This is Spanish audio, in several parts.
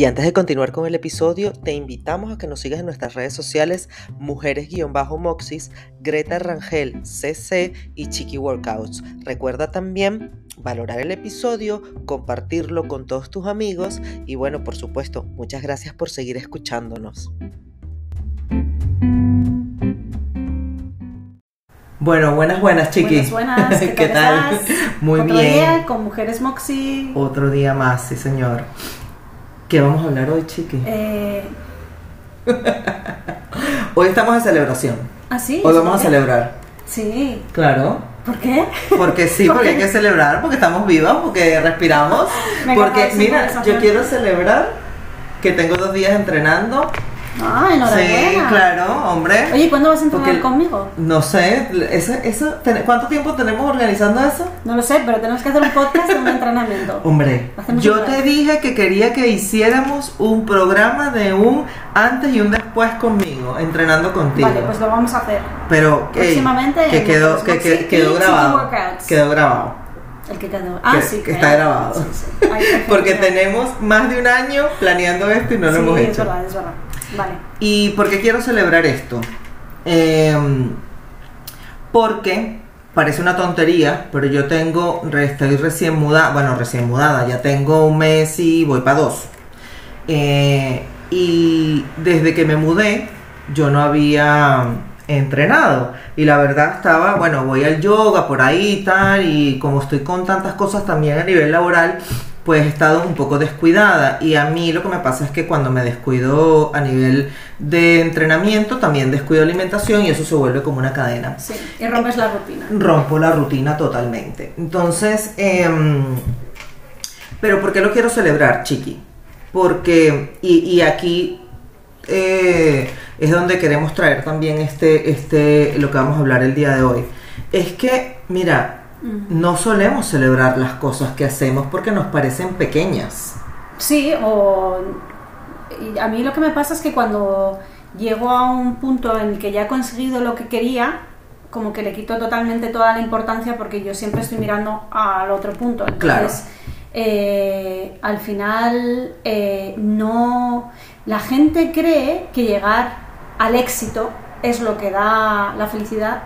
Y antes de continuar con el episodio, te invitamos a que nos sigas en nuestras redes sociales Mujeres-Moxis, Greta Rangel CC y Chiqui Workouts. Recuerda también valorar el episodio, compartirlo con todos tus amigos y bueno, por supuesto, muchas gracias por seguir escuchándonos. Bueno, buenas, buenas, chiqui. Buenas, buenas. ¿Qué, tal? Muy Otro bien. día con Mujeres Moxie. Otro día más, sí, señor. ¿Qué vamos a hablar hoy, chiqui? Eh, Hoy estamos en celebración. ¿Ah, sí? Hoy vamos a celebrar. Sí. Claro. ¿Por qué? Porque sí, ¿Por porque hay que celebrar, porque estamos vivas, porque respiramos. Porque de mira, yo quiero celebrar que tengo dos días entrenando. Ah, Sí, enhorabuena. claro, hombre. Oye, ¿cuándo vas a entrenar Porque- conmigo? No sé, eso, eso, ¿cuánto tiempo tenemos organizando eso? No lo sé, pero tenemos que hacer un podcast de un entrenamiento. Hombre, Hacemos yo te dije que quería que hiciéramos un programa de un antes y un después conmigo, entrenando contigo. Vale, pues lo vamos a hacer. Pero ey, Próximamente que quedó, que, quedó grabado. Quedó grabado. El que quedó. Ah, Que- sí. que está grabado. Sí, sí. Ay, perfecto. Porque tenemos más de un año planeando esto y no lo Sí, hemos es hecho. verdad, es verdad. Vale. ¿Y por qué quiero celebrar esto? Em, porque parece una tontería, pero yo tengo, estoy recién mudada, bueno, recién mudada, ya tengo un mes y voy para dos. Eh, y desde que me mudé, yo no había entrenado. Y la verdad estaba, bueno, voy al yoga por ahí y tal, y como estoy con tantas cosas también a nivel laboral, pues he estado un poco descuidada. Y a mí lo que me pasa es que cuando me descuido a nivel de entrenamiento, también descuido alimentación y eso se vuelve como una cadena Sí. Y rompes la rutina. rompo la rutina totalmente. Entonces, em, pero ¿por qué lo quiero celebrar, Chiqui? Porque, y, y aquí eh, es donde queremos traer también este, este, lo que vamos a hablar el día de hoy. Es que, mira. No solemos celebrar las cosas que hacemos porque nos parecen pequeñas. Sí, o a mí lo que me pasa es que cuando llego a un punto en el que ya he conseguido lo que quería, como que le quito totalmente toda la importancia porque yo siempre estoy mirando al otro punto. Entonces, Claro. eh, al final eh, no la gente cree que llegar al éxito es lo que da la felicidad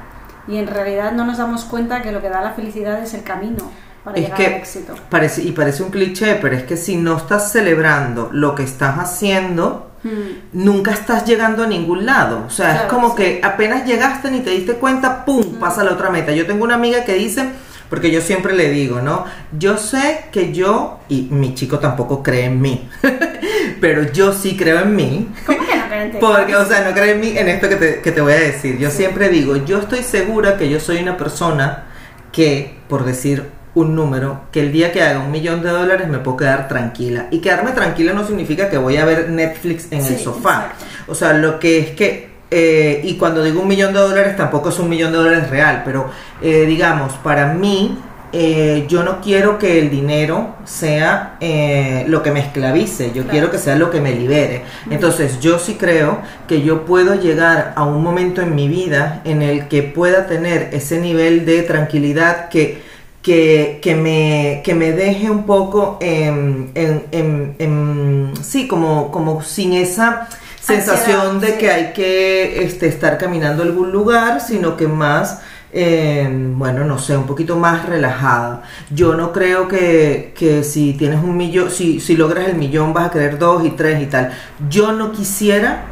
y en realidad no nos damos cuenta que lo que da la felicidad es el camino para Es llegar que al éxito. parece, y parece un cliché, pero es que si no estás celebrando lo que estás haciendo, Mm. nunca estás llegando a ningún lado. O sea, es como sí. que apenas llegaste ni te diste cuenta, ¡pum! pasa la otra meta. Yo tengo una amiga que dice, porque yo siempre le digo, ¿no? Yo sé que yo, y mi chico tampoco cree en mí, pero yo sí creo en mí. ¿Cómo que no creen en? Porque, o sea, no creo en mí en esto que te, que te voy a decir. Yo siempre digo, yo estoy segura que yo soy una persona que, por decir un número, que el día que haga un millón de dólares me puedo quedar tranquila. Y quedarme tranquila no significa que voy a ver Netflix en el sofá. exacto. O sea, lo que es que, eh, y cuando digo un millón de dólares tampoco es un millón de dólares real, pero eh, digamos, para mí, eh, yo no quiero que el dinero sea eh, lo que me esclavice, yo Claro. quiero que sea lo que me libere. Entonces, yo sí creo que yo puedo llegar a un momento en mi vida en el que pueda tener ese nivel de tranquilidad que que, que me, que me deje un poco en, en- en- en- sí, como, como sin esa sensación Ansiedad, de sí. que hay que este, estar caminando a algún lugar, sino que más, eh, bueno, no sé, un poquito más relajada. Yo no creo que, que si tienes un millón, si, si logras el millón vas a querer dos y tres y tal. Yo no quisiera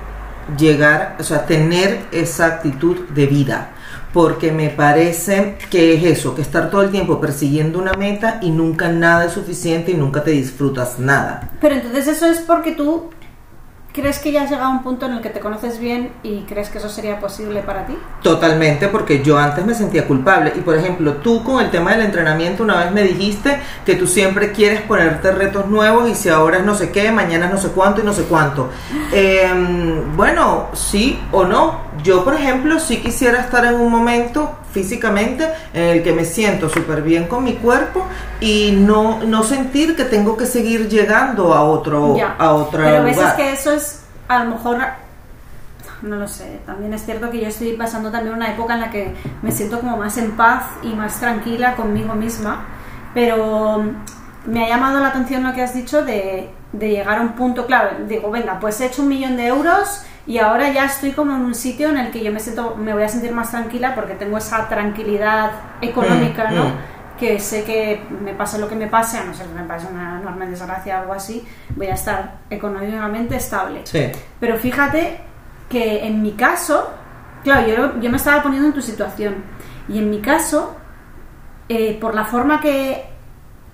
llegar, o sea, tener esa actitud de vida. Porque me parece que es eso, que estar todo el tiempo persiguiendo una meta y nunca nada es suficiente y nunca te disfrutas nada. Pero entonces eso es porque tú ¿Crees que ya has llegado a un punto en el que te conoces bien y crees que eso sería posible para ti? Totalmente, porque yo antes me sentía culpable. Y por ejemplo, tú con el tema del entrenamiento, una vez me dijiste que tú siempre quieres ponerte retos nuevos y si ahora es no sé qué, mañana es no sé cuánto y no sé cuánto. Em, bueno, sí o no. Yo, por ejemplo, sí quisiera estar en un momento físicamente en el que me siento súper bien con mi cuerpo y no, no sentir que tengo que seguir llegando a otro, Ya. a otro Pero a veces lugar. que eso es, a lo mejor, no lo sé, también es cierto que yo estoy pasando también una época en la que me siento como más en paz y más tranquila conmigo misma, pero me ha llamado la atención lo que has dicho de, de llegar a un punto, claro, digo, venga, pues he hecho un millón de euros y ahora ya estoy como en un sitio en el que yo me siento, me voy a sentir más tranquila porque tengo esa tranquilidad económica, Mm, ¿no? mm. Que sé que me pase lo que me pase, a no ser que me pase una enorme desgracia o algo así, voy a estar económicamente estable. Sí. Pero fíjate que en mi caso, claro, yo, yo me estaba poniendo en tu situación, y en mi caso, eh, por la forma que,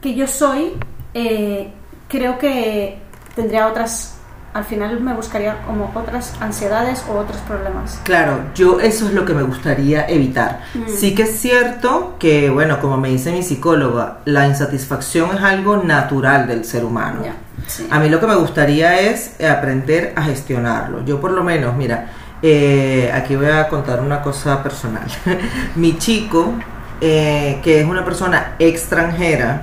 que yo soy, eh, creo que tendría otras, al final me buscaría como otras ansiedades o otros problemas. Claro, yo eso es lo que me gustaría evitar. Mm. Sí que es cierto que, bueno, como me dice mi psicóloga, la insatisfacción es algo natural del ser humano. Sí. A mí lo que me gustaría es aprender a gestionarlo. Yo por lo menos, mira, eh, aquí voy a contar una cosa personal. mi chico, eh, que es una persona extranjera,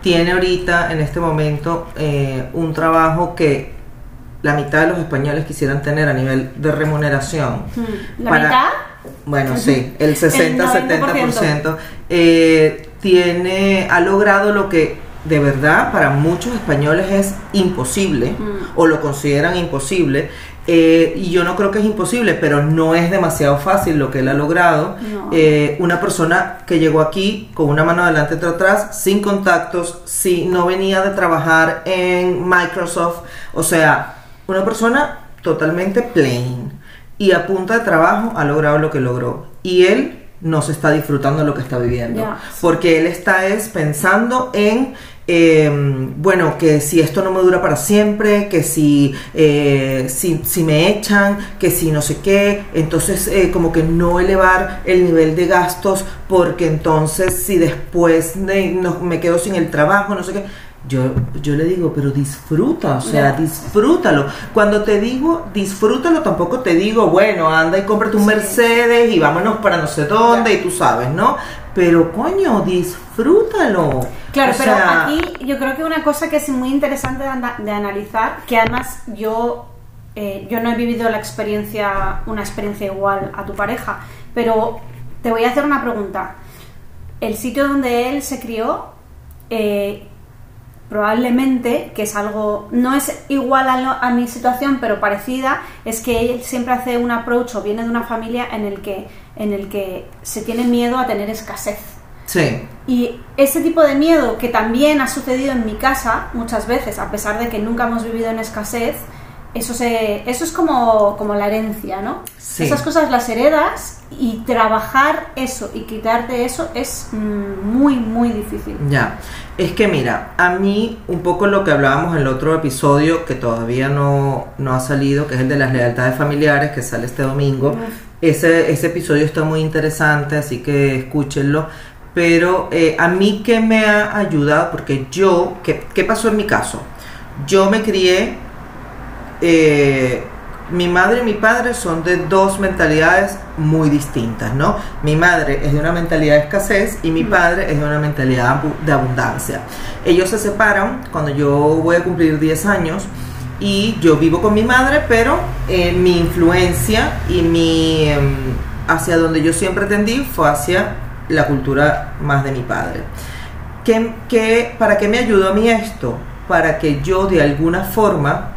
tiene ahorita, en este momento, eh, un trabajo que la mitad de los españoles quisieran tener a nivel de remuneración. Mm, ¿La para- mitad? Bueno, sí, el El 60-70% eh, tiene, ha logrado lo que de verdad para muchos españoles es imposible Mm. o lo consideran imposible. eh, y yo no creo que es imposible, pero no es demasiado fácil lo que él ha logrado. No. Eh, una persona que llegó aquí con una mano adelante y otra atrás, sin contactos, si no venía de trabajar en Microsoft, o sea, una persona totalmente plain y a punta de trabajo ha logrado lo que logró. Y él no se está disfrutando lo que está viviendo, porque él está es pensando en eh, bueno, que si esto no me dura para siempre, que si, eh, si, si me echan, que si no sé qué, entonces eh, como que no elevar el nivel de gastos porque entonces si después de- no- me quedo sin el trabajo, no sé qué. Yo, yo le digo, pero disfruta, o sea, disfrútalo. Cuando te digo disfrútalo, tampoco te digo, bueno, anda y cómprate un Sí. Mercedes y vámonos para no sé dónde Ya. y tú sabes, ¿no? Pero coño, disfrútalo. Claro, O pero sea, aquí yo creo que una cosa que es muy interesante de, de analizar, que además yo, eh, yo no he vivido la experiencia, una experiencia igual a tu pareja, pero te voy a hacer una pregunta. El sitio donde él se crió, eh, probablemente, que es algo, no es igual a, lo- a mi situación, pero parecida, es que él siempre hace un approach o viene de una familia en el que, en el que se tiene miedo a tener escasez. Sí, Y ese tipo de miedo que también ha sucedido en mi casa muchas veces, a pesar de que nunca hemos vivido en escasez, eso, se, eso es como, como la herencia, ¿no? Sí. Esas cosas las heredas y trabajar eso y quitarte eso es mm, muy, muy difícil. ya. Es que mira, a mí un poco lo que hablábamos en el otro episodio que todavía no, no ha salido, que es el de las lealtades familiares, que sale este domingo. Uf. Ese, ese episodio está muy interesante, así que escúchenlo. Pero eh, a mí que me ha ayudado, porque yo, ¿qué, qué pasó en mi caso? Yo me crié, eh, mi madre y mi padre son de dos mentalidades muy distintas, ¿no? Mi madre es de una mentalidad de escasez y mi padre es de una mentalidad de abundancia. Ellos se separan cuando yo voy a cumplir 10 años y yo vivo con mi madre, pero eh, mi influencia y mi em, hacia donde yo siempre tendí fue hacia la cultura más de mi padre. ¿Qué, qué- para qué me ayudó a mí esto? Para que yo de alguna forma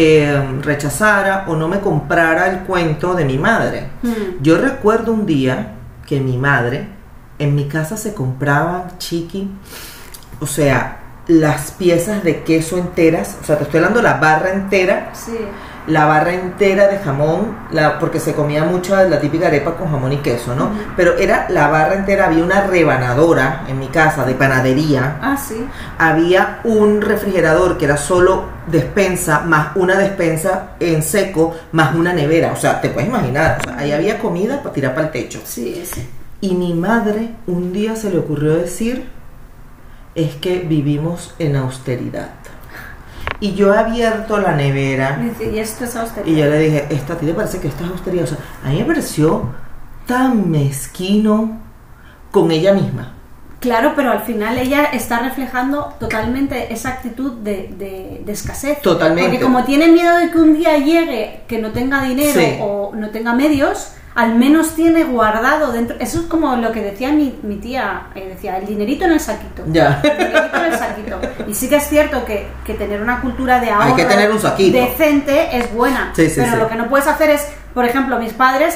eh, rechazara o no me comprara el cuento de mi madre. Mm. Yo recuerdo un día que mi madre, en mi casa se compraban chiqui, o sea, las piezas de queso enteras, o sea, te estoy hablando la barra entera, Sí. La barra entera de jamón, la, porque se comía mucho la típica arepa con jamón y queso, ¿no? Pero era la barra entera, había una rebanadora en mi casa de panadería. Ah, sí. Había un refrigerador que era solo despensa, más una despensa en seco, más una nevera. O sea, te puedes imaginar, o sea, ahí había comida para tirar para el techo. Sí, sí. Y mi madre un día se le ocurrió decir, es que vivimos en austeridad. Y yo he abierto la nevera Y esto es austeridad. y yo le dije, ¿esta a ti te parece que esto es austeridad? O sea, a mí me pareció tan mezquino con ella misma. Claro, pero al final ella está reflejando totalmente esa actitud de, de- de escasez. Totalmente. Porque como tiene miedo de que un día llegue, que no tenga dinero Sí. o no tenga medios, al menos tiene guardado dentro. Eso es como lo que decía mi, mi tía, eh, decía, el dinerito en el saquito. Ya. El dinerito en el saquito. Y sí que es cierto que, que tener una cultura de ahorro que tener un saquito. decente es buena. Sí, sí, pero sí. lo que no puedes hacer es, por ejemplo, mis padres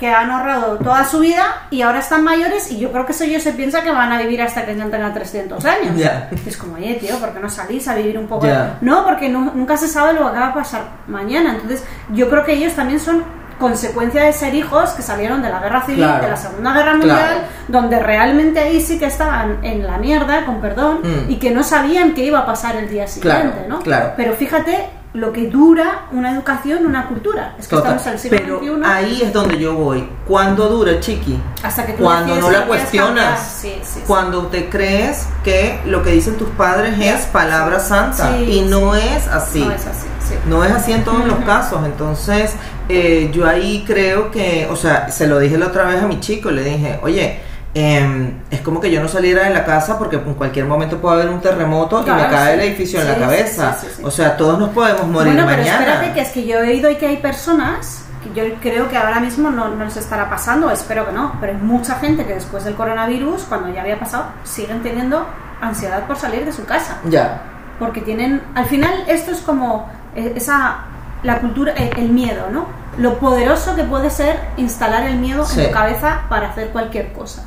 que han ahorrado toda su vida y ahora están mayores y yo creo que eso ellos se piensa que van a vivir hasta que ya tengan 300 años. Ya. Es como, oye, tío, ¿por qué no salís a vivir un poco? Ya. No, porque no- nunca se sabe lo que va a pasar mañana. Entonces, yo creo que ellos también son consecuencia de ser hijos que salieron de la guerra civil, Claro. de la Segunda Guerra Mundial, Claro. donde realmente ahí sí que estaban en la mierda, con perdón, Mm. y que no sabían qué iba a pasar el día siguiente, Claro, ¿no? claro. Pero fíjate lo que dura una educación, una cultura. Es que Total. estamos en el siglo Pero XXI. ahí es donde yo voy. ¿Cuándo dura, chiqui? Hasta que tú Cuando no la cuestionas. cambiar. Sí, sí, sí. Cuando te crees que lo que dicen tus padres es palabra santa. Sí, y no sí. es así. No es así, sí. No es así en todos los casos. Entonces, eh, yo ahí creo que, o sea, se lo dije la otra vez a mi chico, le dije, oye, em, es como que yo no saliera de la casa porque en cualquier momento puede haber un terremoto y me cae el sí. edificio en la sí, cabeza. O sea, todos nos podemos morir bueno, pero mañana. espérate que es que yo he oído que hay personas que yo creo que ahora mismo no, no les estará pasando, espero que no, pero hay mucha gente que después del coronavirus, cuando ya había pasado, siguen teniendo ansiedad por salir de su casa. Ya, Porque tienen, al final esto es como eh, esa, la cultura, eh, el miedo, ¿no? Lo poderoso que puede ser instalar el miedo Sí. en tu cabeza para hacer cualquier cosa.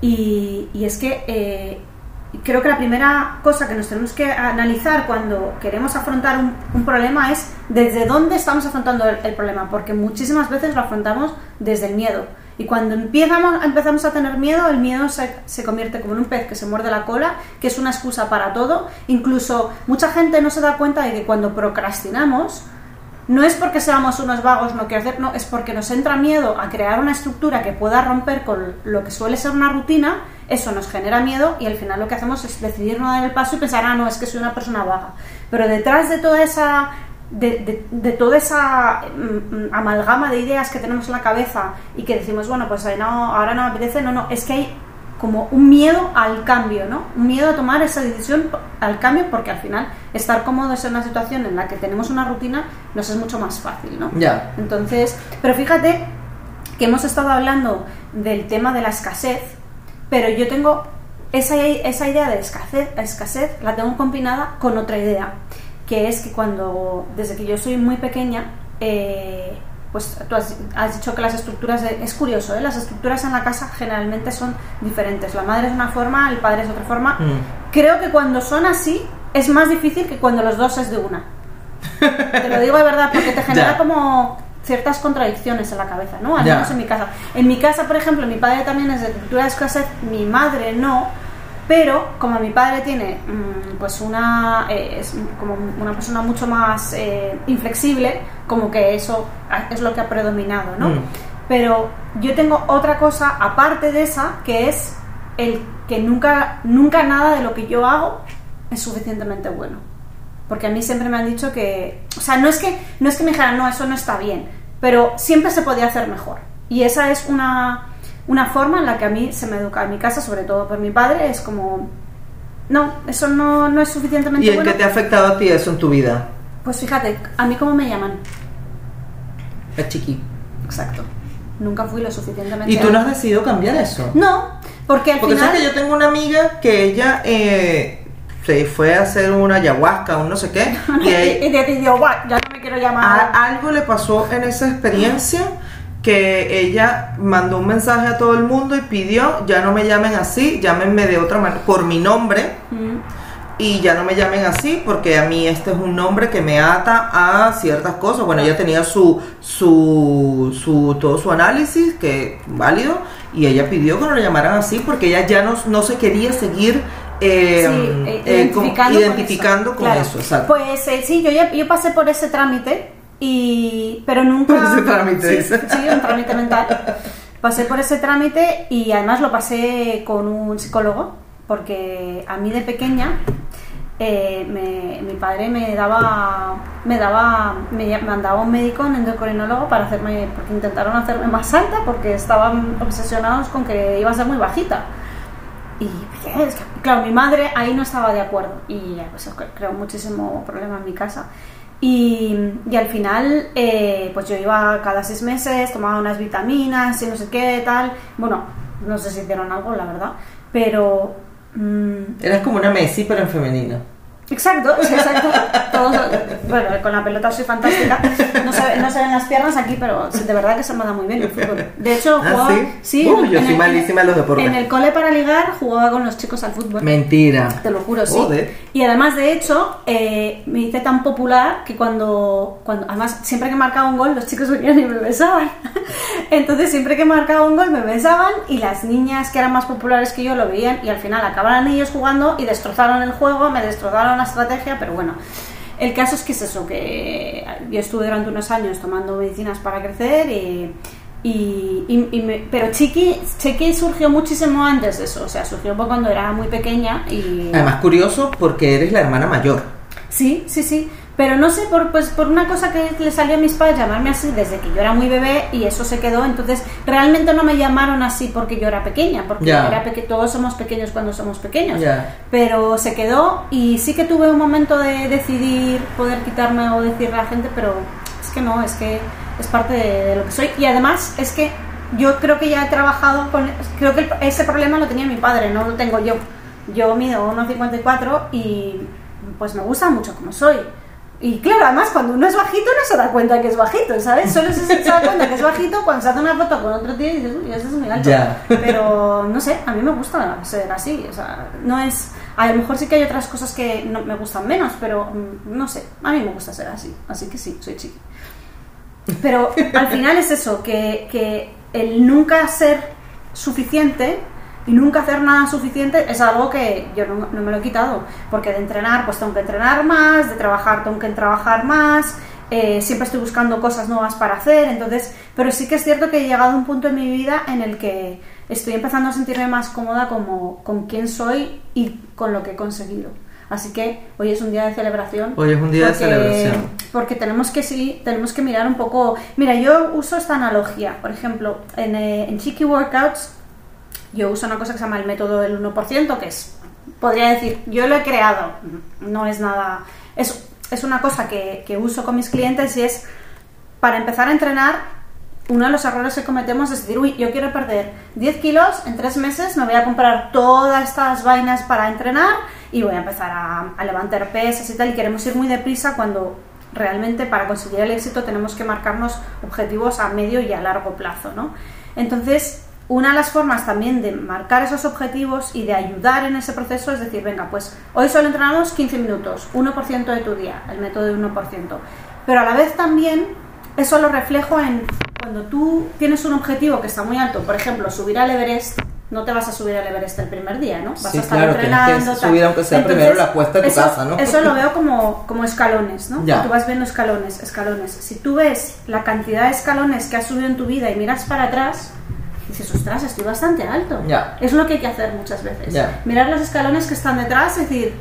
Y, y es que eh, creo que la primera cosa que nos tenemos que analizar cuando queremos afrontar un, un problema es desde dónde estamos afrontando el, el problema, porque muchísimas veces lo afrontamos desde el miedo. Y cuando empezamos, empezamos a tener miedo, el miedo se, se convierte como en un pez que se muerde la cola, que es una excusa para todo. Incluso mucha gente no se da cuenta de que cuando procrastinamos, no es porque seamos unos vagos, no quiero hacer, no, es porque nos entra miedo a crear una estructura que pueda romper con lo que suele ser una rutina, eso nos genera miedo y al final lo que hacemos es decidir no dar el paso y pensar, ah, no, es que soy una persona vaga. Pero detrás de toda esa, de, de- de toda esa mm, mm, amalgama de ideas que tenemos en la cabeza y que decimos, bueno, pues no, ahora no me apetece, no, no, es que hay como un miedo al cambio, ¿no? Un miedo a tomar esa decisión al cambio porque al final estar cómodos en una situación en la que tenemos una rutina nos es mucho más fácil, ¿no? ya. Entonces, pero fíjate que hemos estado hablando del tema de la escasez, pero yo tengo esa, esa idea de escasez, escasez, la tengo combinada con otra idea, que es que cuando, desde que yo soy muy pequeña, eh, pues tú has, has dicho que las estructuras, de- es curioso, ¿eh? las estructuras en la casa generalmente son diferentes. La madre es una forma, el padre es otra forma. Mm. Creo que cuando son así es más difícil que cuando los dos es de una. Te lo digo de verdad, porque te genera como ciertas contradicciones en la cabeza, ¿no? Al menos en mi casa. En mi casa, por ejemplo, mi padre también es de cultura de escasez, mi madre no, pero como mi padre tiene mm, pues una eh, es como una persona mucho más eh, inflexible, como que eso es lo que ha predominado, ¿no? Mm. Pero yo tengo otra cosa aparte de esa, que es el que nunca, nunca nada de lo que yo hago es suficientemente bueno. Porque a mí siempre me han dicho que, o sea, no es que, no es que me dijeran, no, eso no está bien, pero siempre se podía hacer mejor. Y esa es una, una forma en la que a mí se me educa en mi casa, sobre todo por mi padre, es como, no, eso no, no es suficientemente ¿Y en bueno. qué te ha afectado a ti eso en tu vida? Pues fíjate, a mí cómo me llaman. Es chiqui. Exacto. Nunca fui lo suficientemente ¿Y tú no has decidido cambiar eso? No, porque al Porque final... sabes que yo tengo una amiga que ella eh, se fue a hacer una ayahuasca, un no sé qué, y ahí- y decidió, "Buah, ya no me quiero llamar. a- algo le pasó en esa experiencia que ella mandó un mensaje a todo el mundo y pidió, ya no me llamen así, llámenme de otra manera, por mi nombre. Mm. y ya no me llamen así porque a mí este es un nombre que me ata a ciertas cosas. Bueno, ella tenía su, su, su todo su análisis que válido y ella pidió que no le llamaran así porque ella ya no, no se quería seguir eh, Sí, eh, eh, con- identificando, con, eso. exacto. Pues eh, sí, yo, ya- yo pasé por ese trámite, y, pero nunca... Por ese trámite, sí, sí, un trámite mental. Pasé por ese trámite y además lo pasé con un psicólogo, porque a mí de pequeña eh, me- mi padre me daba, me daba, me mandaba un médico, un endocrinólogo, para hacerme, porque intentaron hacerme más alta, porque estaban obsesionados con que iba a ser muy bajita. Y es que, claro, mi madre ahí no estaba de acuerdo y ya, pues, creó muchísimo problema en mi casa. Y, al final, eh, pues yo iba cada seis meses, tomaba unas vitaminas y no sé qué, tal. Bueno, no sé si hicieron algo, la verdad, pero... mm, Eres como una Messi, pero en femenina. Exacto, sí, exacto. Todos, bueno, con la pelota soy fantástica. No se, no se ven las piernas aquí, pero sí, de verdad que se me da muy bien el fútbol. De hecho, ¿Ah, jugaba. sí? Uy, yo soy el- malísima en los deportes. En el cole para ligar jugaba con los chicos al fútbol. Mentira. Te lo juro, sí. Joder. Y además, de hecho, eh, me hice tan popular que cuando, cuando. Además, siempre que marcaba un gol, los chicos venían y me besaban. Entonces, siempre que marcaba un gol, me besaban y las niñas que eran más populares que yo lo veían y al final acabaron ellos jugando y destrozaron el juego, me destrozaron la estrategia, pero bueno. El caso es que es eso, que yo estuve durante unos años tomando medicinas para crecer y. y- y- y me- pero Chiqui, Chiqui surgió muchísimo antes de eso, o sea, surgió cuando era muy pequeña y... Además, curioso porque eres la hermana mayor. Sí, sí, sí. Pero no sé, por, pues, por una cosa que le salió a mis padres llamarme así desde que yo era muy bebé y eso se quedó. Entonces, realmente no me llamaron así porque yo era pequeña, porque Ya. era peque- todos somos pequeños cuando somos pequeños. Pero se quedó y sí que tuve un momento de decidir poder quitarme o decirle a la gente, pero es que no, es que es parte de, de lo que soy. Y además es que yo creo que ya he trabajado con... Creo que ese problema lo tenía mi padre, no lo tengo yo. Yo mido 1,54 y pues me gusta mucho como soy. Y claro, además cuando uno es bajito no se da cuenta que es bajito, ¿sabes? Solo se, se da cuenta que es bajito cuando se hace una foto con otro tío y dices, uy, este es muy alto. Pero no sé, a mí me gusta ser así. O sea, no es. A lo mejor sí que hay otras cosas que no, me gustan menos, pero mm, no sé, a mí me gusta ser así. Así que sí, soy chiqui. Pero al final es eso, que, que el nunca ser suficiente y nunca hacer nada suficiente es algo que yo no, no me lo he quitado. Porque de entrenar, pues tengo que entrenar más, de trabajar, tengo que trabajar más. eh, siempre estoy buscando cosas nuevas para hacer, entonces, pero sí que es cierto que he llegado a un punto en mi vida en el que estoy empezando a sentirme más cómoda como, con quién soy y con lo que he conseguido. Así que hoy es un día de celebración. Hoy es un día de porque- celebración. Porque tenemos que sí, tenemos que mirar un poco. Mira, yo uso esta analogía. Por ejemplo, en, eh, en Chiqui Workouts, yo uso una cosa que se llama el método del 1%, que es, podría decir, yo lo he creado, no es nada. Es, es una cosa que, que uso con mis clientes y es para empezar a entrenar. Uno de los errores que cometemos es decir, uy, yo quiero perder 10 kilos en 3 meses, me voy a comprar todas estas vainas para entrenar y voy a empezar a, a levantar pesas y tal, y queremos ir muy deprisa cuando realmente para conseguir el éxito tenemos que marcarnos objetivos a medio y a largo plazo, ¿no? Entonces, una de las formas también de marcar esos objetivos y de ayudar en ese proceso es decir, venga, pues hoy solo entrenamos 15 minutos, 1% de tu día, el método de 1%. Pero a la vez también eso lo reflejo en cuando tú tienes un objetivo que está muy alto, por ejemplo, subir al Everest, no te vas a subir al Everest el primer día, ¿no? Vas Sí, a estar claro, que entrenando. tal. subir aunque sea primero la cuesta de tu eso- casa, ¿no? Eso lo veo como, como escalones, ¿no? Ya. Tú vas viendo escalones, escalones. Si tú ves la cantidad de escalones que has subido en tu vida y miras para atrás, dices, ostras, estoy bastante alto. Es lo que hay que hacer muchas veces. Mirar los escalones que están detrás, es decir,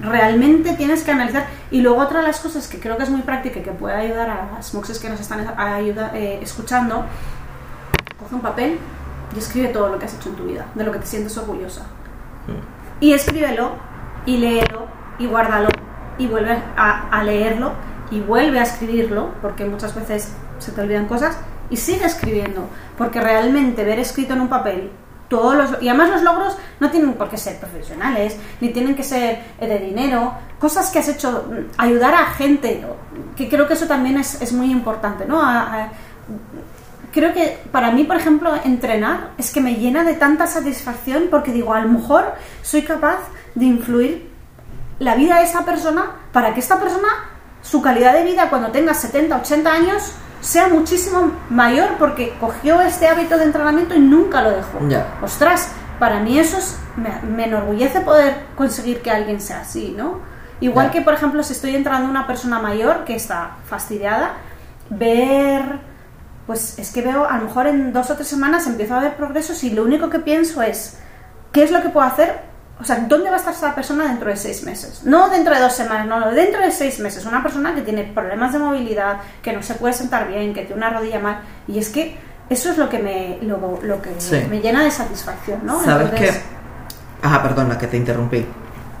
realmente tienes que analizar. Y luego otra de las cosas que creo que es muy práctica y que puede ayudar a las muxes que nos están ayuda- eh, escuchando, coge un papel y escribe todo lo que has hecho en tu vida, de lo que te sientes orgullosa. Y escríbelo, y léelo, y guárdalo, y vuelve a, a leerlo, y vuelve a escribirlo, porque muchas veces se te olvidan cosas, y sigue escribiendo, porque realmente ver escrito en un papel todos los y además los logros no tienen por qué ser profesionales ni tienen que ser eh, de dinero cosas que has hecho mm, ayudar a gente que creo que eso también es, es muy importante no creo que para mí, por ejemplo, entrenar es que me llena de tanta satisfacción porque digo, a lo mejor soy capaz de influir la vida de esta persona para que esta persona, su calidad de vida cuando tenga 70, 80 años, sea muchísimo mayor porque cogió este hábito de entrenamiento y nunca lo dejó. Ostras, para mí eso es- me, me enorgullece poder conseguir que alguien sea así, ¿no? Igual que, por ejemplo, si estoy entrando una persona mayor que está fastidiada, ver, pues es que veo, a lo mejor en dos o tres semanas empiezo a ver progresos y lo único que pienso es, ¿qué es lo que puedo hacer? O sea, ¿dónde va a estar esa persona dentro de seis meses? No dentro de dos semanas, no, dentro de seis meses. Una persona que tiene problemas de movilidad, que no se puede sentar bien, que tiene una rodilla mal. Y es que eso es lo que me, lo, lo que Sí. me llena de satisfacción, ¿no? ¿Sabes Entonces, qué? Ajá, perdona, que te interrumpí.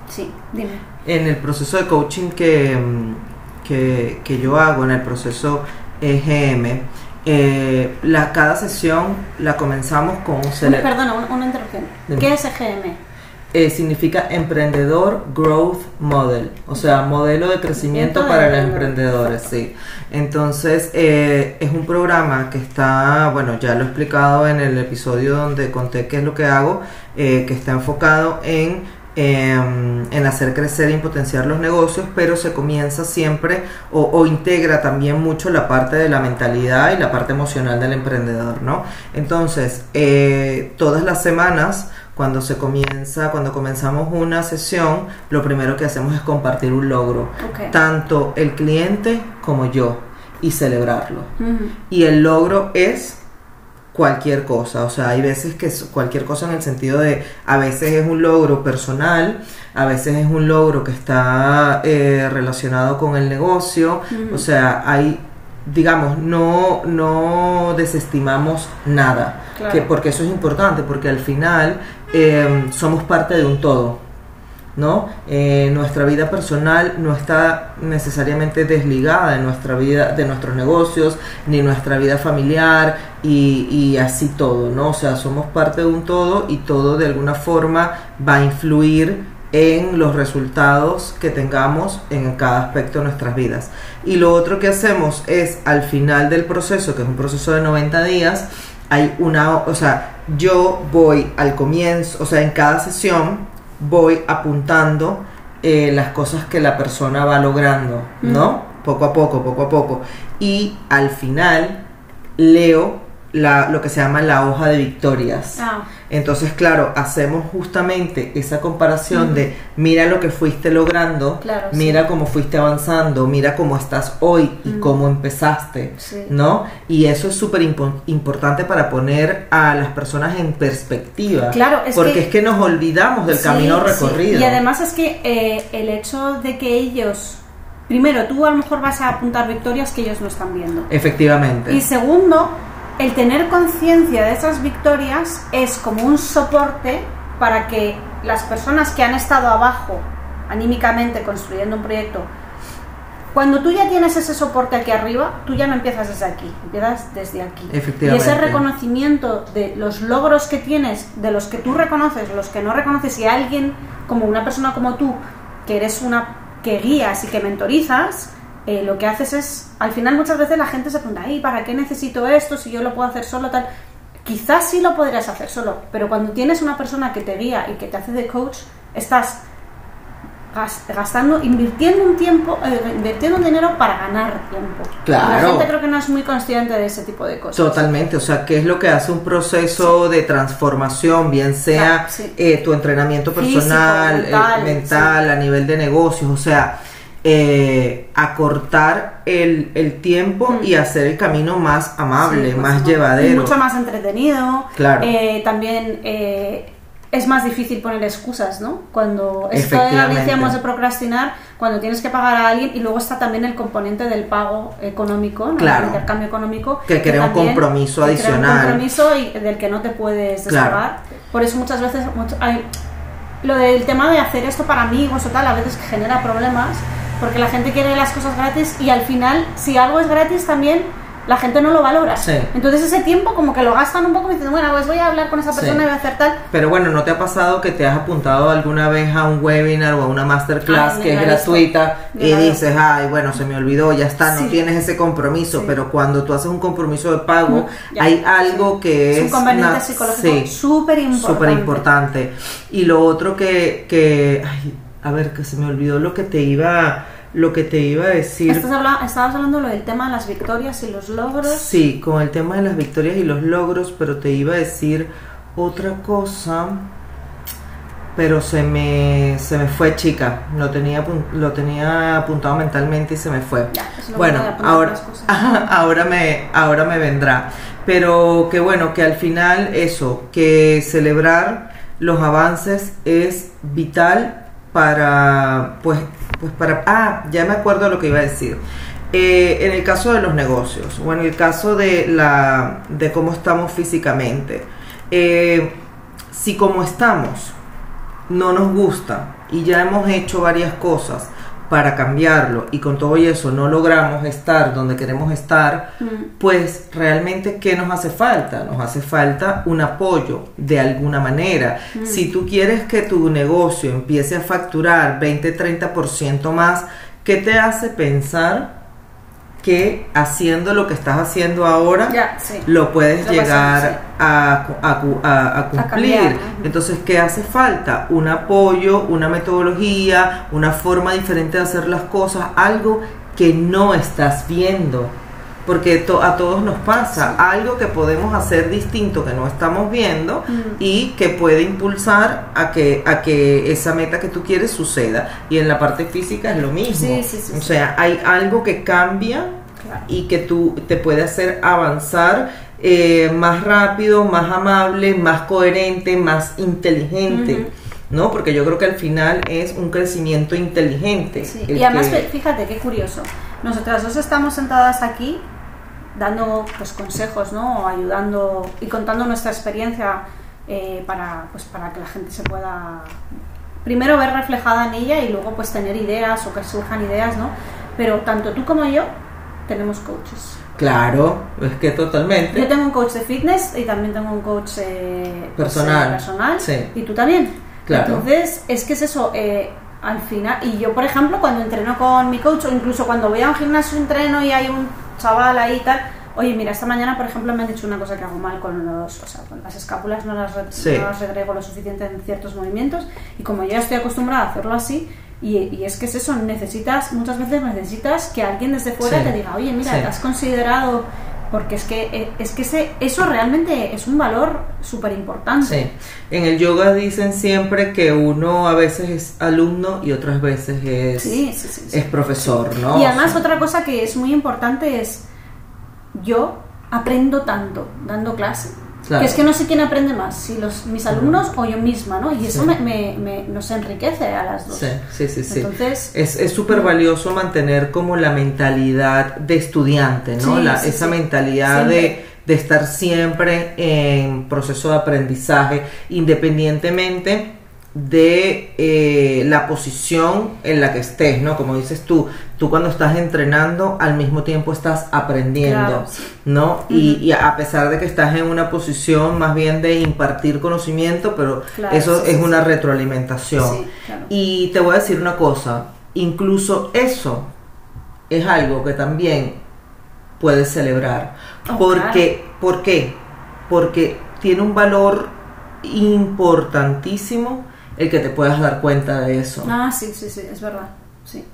Sí, dime. En el proceso de coaching que, mm, que, que yo hago, en el proceso EGM, eh, la, cada sesión la comenzamos con un Perdona, una, una interrupción. Dime. ¿Qué es EGM? Eh, significa Emprendedor Growth Model, o sea, modelo de crecimiento para los emprendedores. sí. Entonces, eh, es un programa que está, bueno, ya lo he explicado en el episodio donde conté qué es lo que hago, eh, que está enfocado en, em, en hacer crecer y potenciar los negocios, pero se comienza siempre o, o integra también mucho la parte de la mentalidad y la parte emocional del emprendedor, ¿no? Entonces, todas las semanas cuando se comienza, cuando comenzamos una sesión, lo primero que hacemos es compartir un logro, tanto el cliente como yo, y celebrarlo. Y el logro es cualquier cosa, o sea, hay veces que es cualquier cosa en el sentido de, a veces es un logro personal, a veces es un logro que está eh, relacionado con el negocio, o sea, hay, digamos, no, no desestimamos nada, Claro. que, porque eso es importante, porque al final eh, somos parte de un todo. ¿no? Eh, nuestra vida personal no está necesariamente desligada de nuestra vida, de nuestros negocios, ni nuestra vida familiar y, y así todo, ¿no? O sea, somos parte de un todo y todo de alguna forma va a influir en los resultados que tengamos en cada aspecto de nuestras vidas. Y lo otro que hacemos es al final del proceso, que es un proceso de 90 días, hay una, o sea, yo voy al comienzo, o sea, en cada sesión voy apuntando eh, las cosas que la persona va logrando, ¿no? Poco a poco, poco a poco. Y al final leo la, lo que se llama la hoja de victorias. Ah. Entonces, claro, hacemos justamente esa comparación de mira lo que fuiste logrando, Claro, sí. mira cómo fuiste avanzando, mira cómo estás hoy y cómo empezaste, Sí. ¿no? Y eso es súper impo- importante para poner a las personas en perspectiva. Claro, es porque que- es que nos olvidamos del Sí, camino recorrido. Y además es que eh, el hecho de que ellos, primero, tú a lo mejor vas a apuntar victorias que ellos no están viendo. Efectivamente. Y segundo, el tener conciencia de esas victorias es como un soporte para que las personas que han estado abajo anímicamente construyendo un proyecto, cuando tú ya tienes ese soporte aquí arriba, tú ya no empiezas desde aquí, empiezas desde aquí. Efectivamente. Y ese reconocimiento de los logros que tienes, de los que tú reconoces, los que no reconoces, y alguien como una persona como tú, que eres una que guías y que mentorizas, eh, lo que haces es, al final muchas veces la gente se pregunta, "Ay, ¿para qué necesito esto si yo lo puedo hacer solo tal? Quizás sí lo podrías hacer solo, pero cuando tienes una persona que te guía y que te hace de coach, estás gas- gastando, invirtiendo un tiempo, eh, invirtiendo un dinero para ganar tiempo. Claro. Y la gente creo que no es muy consciente de ese tipo de cosas. Totalmente, o sea, ¿qué es lo que hace un proceso de transformación, bien sea Claro, sí. eh, tu entrenamiento Físico, personal, eh, mental, mental, a nivel de negocios, o sea, eh, acortar el, el tiempo y hacer el camino más amable, Mm. Sí, más pues, llevadero. Mucho más entretenido. Claro. Eh, también eh, es más difícil poner excusas, ¿no? Cuando esto decíamos de procrastinar, cuando tienes que pagar a alguien y luego está también el componente del pago económico, ¿no? Claro. el intercambio económico. Que crea un compromiso que crea adicional. un compromiso y del que no te puedes Claro. descargar. Por eso muchas veces mucho- hay, lo del tema de hacer esto para amigos o tal, a veces genera problemas, porque la gente quiere las cosas gratis y al final, si algo es gratis también, la gente no lo valora. Sí. Entonces ese tiempo como que lo gastan un poco y dicen, bueno, pues voy a hablar con esa Sí. persona y voy a hacer tal. Pero bueno, ¿no te ha pasado que te has apuntado alguna vez a un webinar o a una masterclass Ay, que es gratuita y dices, ay, bueno, se me olvidó, ya está, no Sí. tienes ese compromiso, Sí. pero cuando tú haces un compromiso de pago, ya. hay algo que Es es... un conveniente una- psicológico sí, súper importante. súper importante. Y lo otro que, que ay, a ver, que se me olvidó lo que te iba, lo que te iba a decir. Estás habla- estabas hablando del tema de las victorias y los logros. Sí, con el tema de las victorias y los logros, pero te iba a decir otra cosa, pero se me, se me fue, chica. Lo tenía, lo tenía apuntado mentalmente y se me fue. Ya, es lo bueno, ahora, ahora, me, ahora me vendrá. Pero que bueno, que al final eso, que celebrar los avances es vital para, pues, pues para, ah, ya me acuerdo lo que iba a decir. Eh, en el caso de los negocios o en el caso de la de cómo estamos físicamente, eh, si como estamos no nos gusta y ya hemos hecho varias cosas para cambiarlo y con todo y eso no logramos estar donde queremos estar, Mm. pues realmente ¿qué nos hace falta? Nos hace falta un apoyo de alguna manera. Si tú quieres que tu negocio empiece a facturar 20-30% más, ¿qué te hace pensar que haciendo lo que estás haciendo ahora Ya, sí. lo puedes Lo llegar a, a a- a cumplir. Entonces, ¿qué hace falta? Un apoyo, una metodología, una forma diferente de hacer las cosas, algo que no estás viendo. Porque to- a todos nos pasa algo que podemos hacer distinto que no estamos viendo Mm. y que puede impulsar a que, a que esa meta que tú quieres suceda. Y en la parte física es lo mismo. Sí, sí, sí, o sea, hay algo que cambia Claro. y que tú te puede hacer avanzar eh, más rápido, más amable, más coherente, más inteligente. ¿no? Porque yo creo que al final es un crecimiento inteligente. Sí, Y además, que- fíjate qué curioso. Nosotras dos estamos sentadas aquí dando pues, consejos, ¿no? O ayudando y contando nuestra experiencia eh, para, pues, para que la gente se pueda primero ver reflejada en ella y luego pues tener ideas o que surjan ideas, ¿no? Pero tanto tú como yo tenemos coaches. Claro, es que totalmente. Yo tengo un coach de fitness y también tengo un coach eh, pues, Personal. eh, personal. Sí. Y tú también. Claro. Entonces, es que es eso, eh, al final, y yo por ejemplo cuando entreno con mi coach o incluso cuando voy a un gimnasio entreno y hay un chaval ahí y tal, oye mira, esta mañana por ejemplo me han dicho una cosa que hago mal con los, o sea, con las escápulas no las, Sí. no las regrego lo suficiente en ciertos movimientos y como yo ya estoy acostumbrada a hacerlo así, y, y es que es eso, necesitas, muchas veces necesitas que alguien desde fuera Sí. te diga, oye mira, Sí. has considerado porque es que eh, es que ese, eso realmente es un valor súper importante. Sí. En el yoga dicen siempre que uno a veces es alumno y otras veces es, sí, sí. es profesor, ¿no? Y además O sea, otra cosa que es muy importante es yo aprendo tanto dando clase. Claro. Que es que no sé quién aprende más, si los, mis alumnos o yo misma, ¿no? Y eso Sí. me, me- me- nos enriquece a las dos. Sí, sí, sí, sí. Entonces- es es súper valioso mantener como la mentalidad de estudiante, ¿no? Sí, La- esa mentalidad de, de estar siempre en proceso de aprendizaje, independientemente de eh, la posición en la que estés, ¿no? Como dices tú, tú cuando estás entrenando al mismo tiempo estás aprendiendo, Claro. ¿no? y, y a pesar de que estás en una posición más bien de impartir conocimiento, pero Claro, eso sí, es sí, una sí. retroalimentación. Claro. Y te voy a decir una cosa, incluso eso es algo que también puedes celebrar. Oh, porque, ¿Por qué? Porque tiene un valor importantísimo el que te puedas dar cuenta de eso. Ah, sí, sí, sí, es verdad. Sí.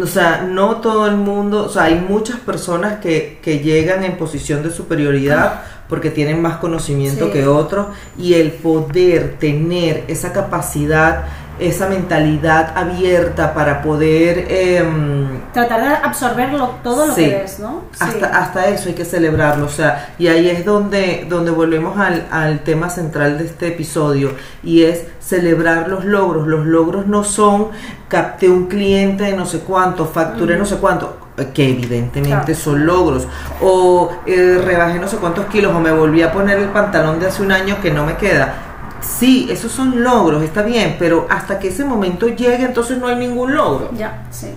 O sea, no todo el mundo, o sea, hay muchas personas que, que llegan en posición de superioridad porque tienen más conocimiento Sí. que otros y el poder tener esa capacidad, esa mentalidad abierta para poder... em, Tratar de absorberlo todo lo Sí. que ves, ¿no? Sí. hasta, hasta eso hay que celebrarlo, o sea, y ahí es donde, donde volvemos al, al tema central de este episodio, y es celebrar los logros. Los logros no son capté un cliente de no sé cuánto, facturé no sé cuánto, eh, que evidentemente Claro. son logros, o eh, rebajé no sé cuántos kilos, o me volví a poner el pantalón de hace un año que no me queda. Sí, esos son logros, está bien, pero hasta que ese momento llegue, entonces no hay ningún logro. Ya, sí.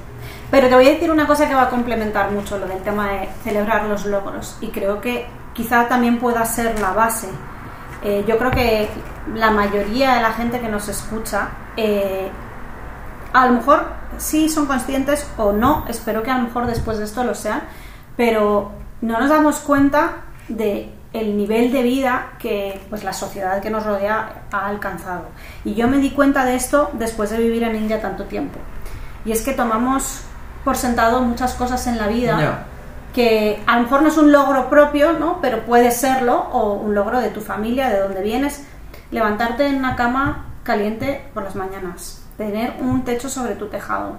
Pero te voy a decir una cosa que va a complementar mucho lo del tema de celebrar los logros y creo que quizá también pueda ser la base. Eh, yo creo que la mayoría de la gente que nos escucha eh, a lo mejor sí son conscientes o no, espero que a lo mejor después de esto lo sean, pero no nos damos cuenta de el nivel de vida que pues la sociedad que nos rodea ha alcanzado. Y yo me di cuenta de esto después de vivir en India tanto tiempo. Y es que tomamos por sentado muchas cosas en la vida que a lo mejor no es un logro propio, ¿no? Pero puede serlo o un logro de tu familia, de donde vienes. Levantarte en una cama caliente por las mañanas, tener un techo sobre tu tejado,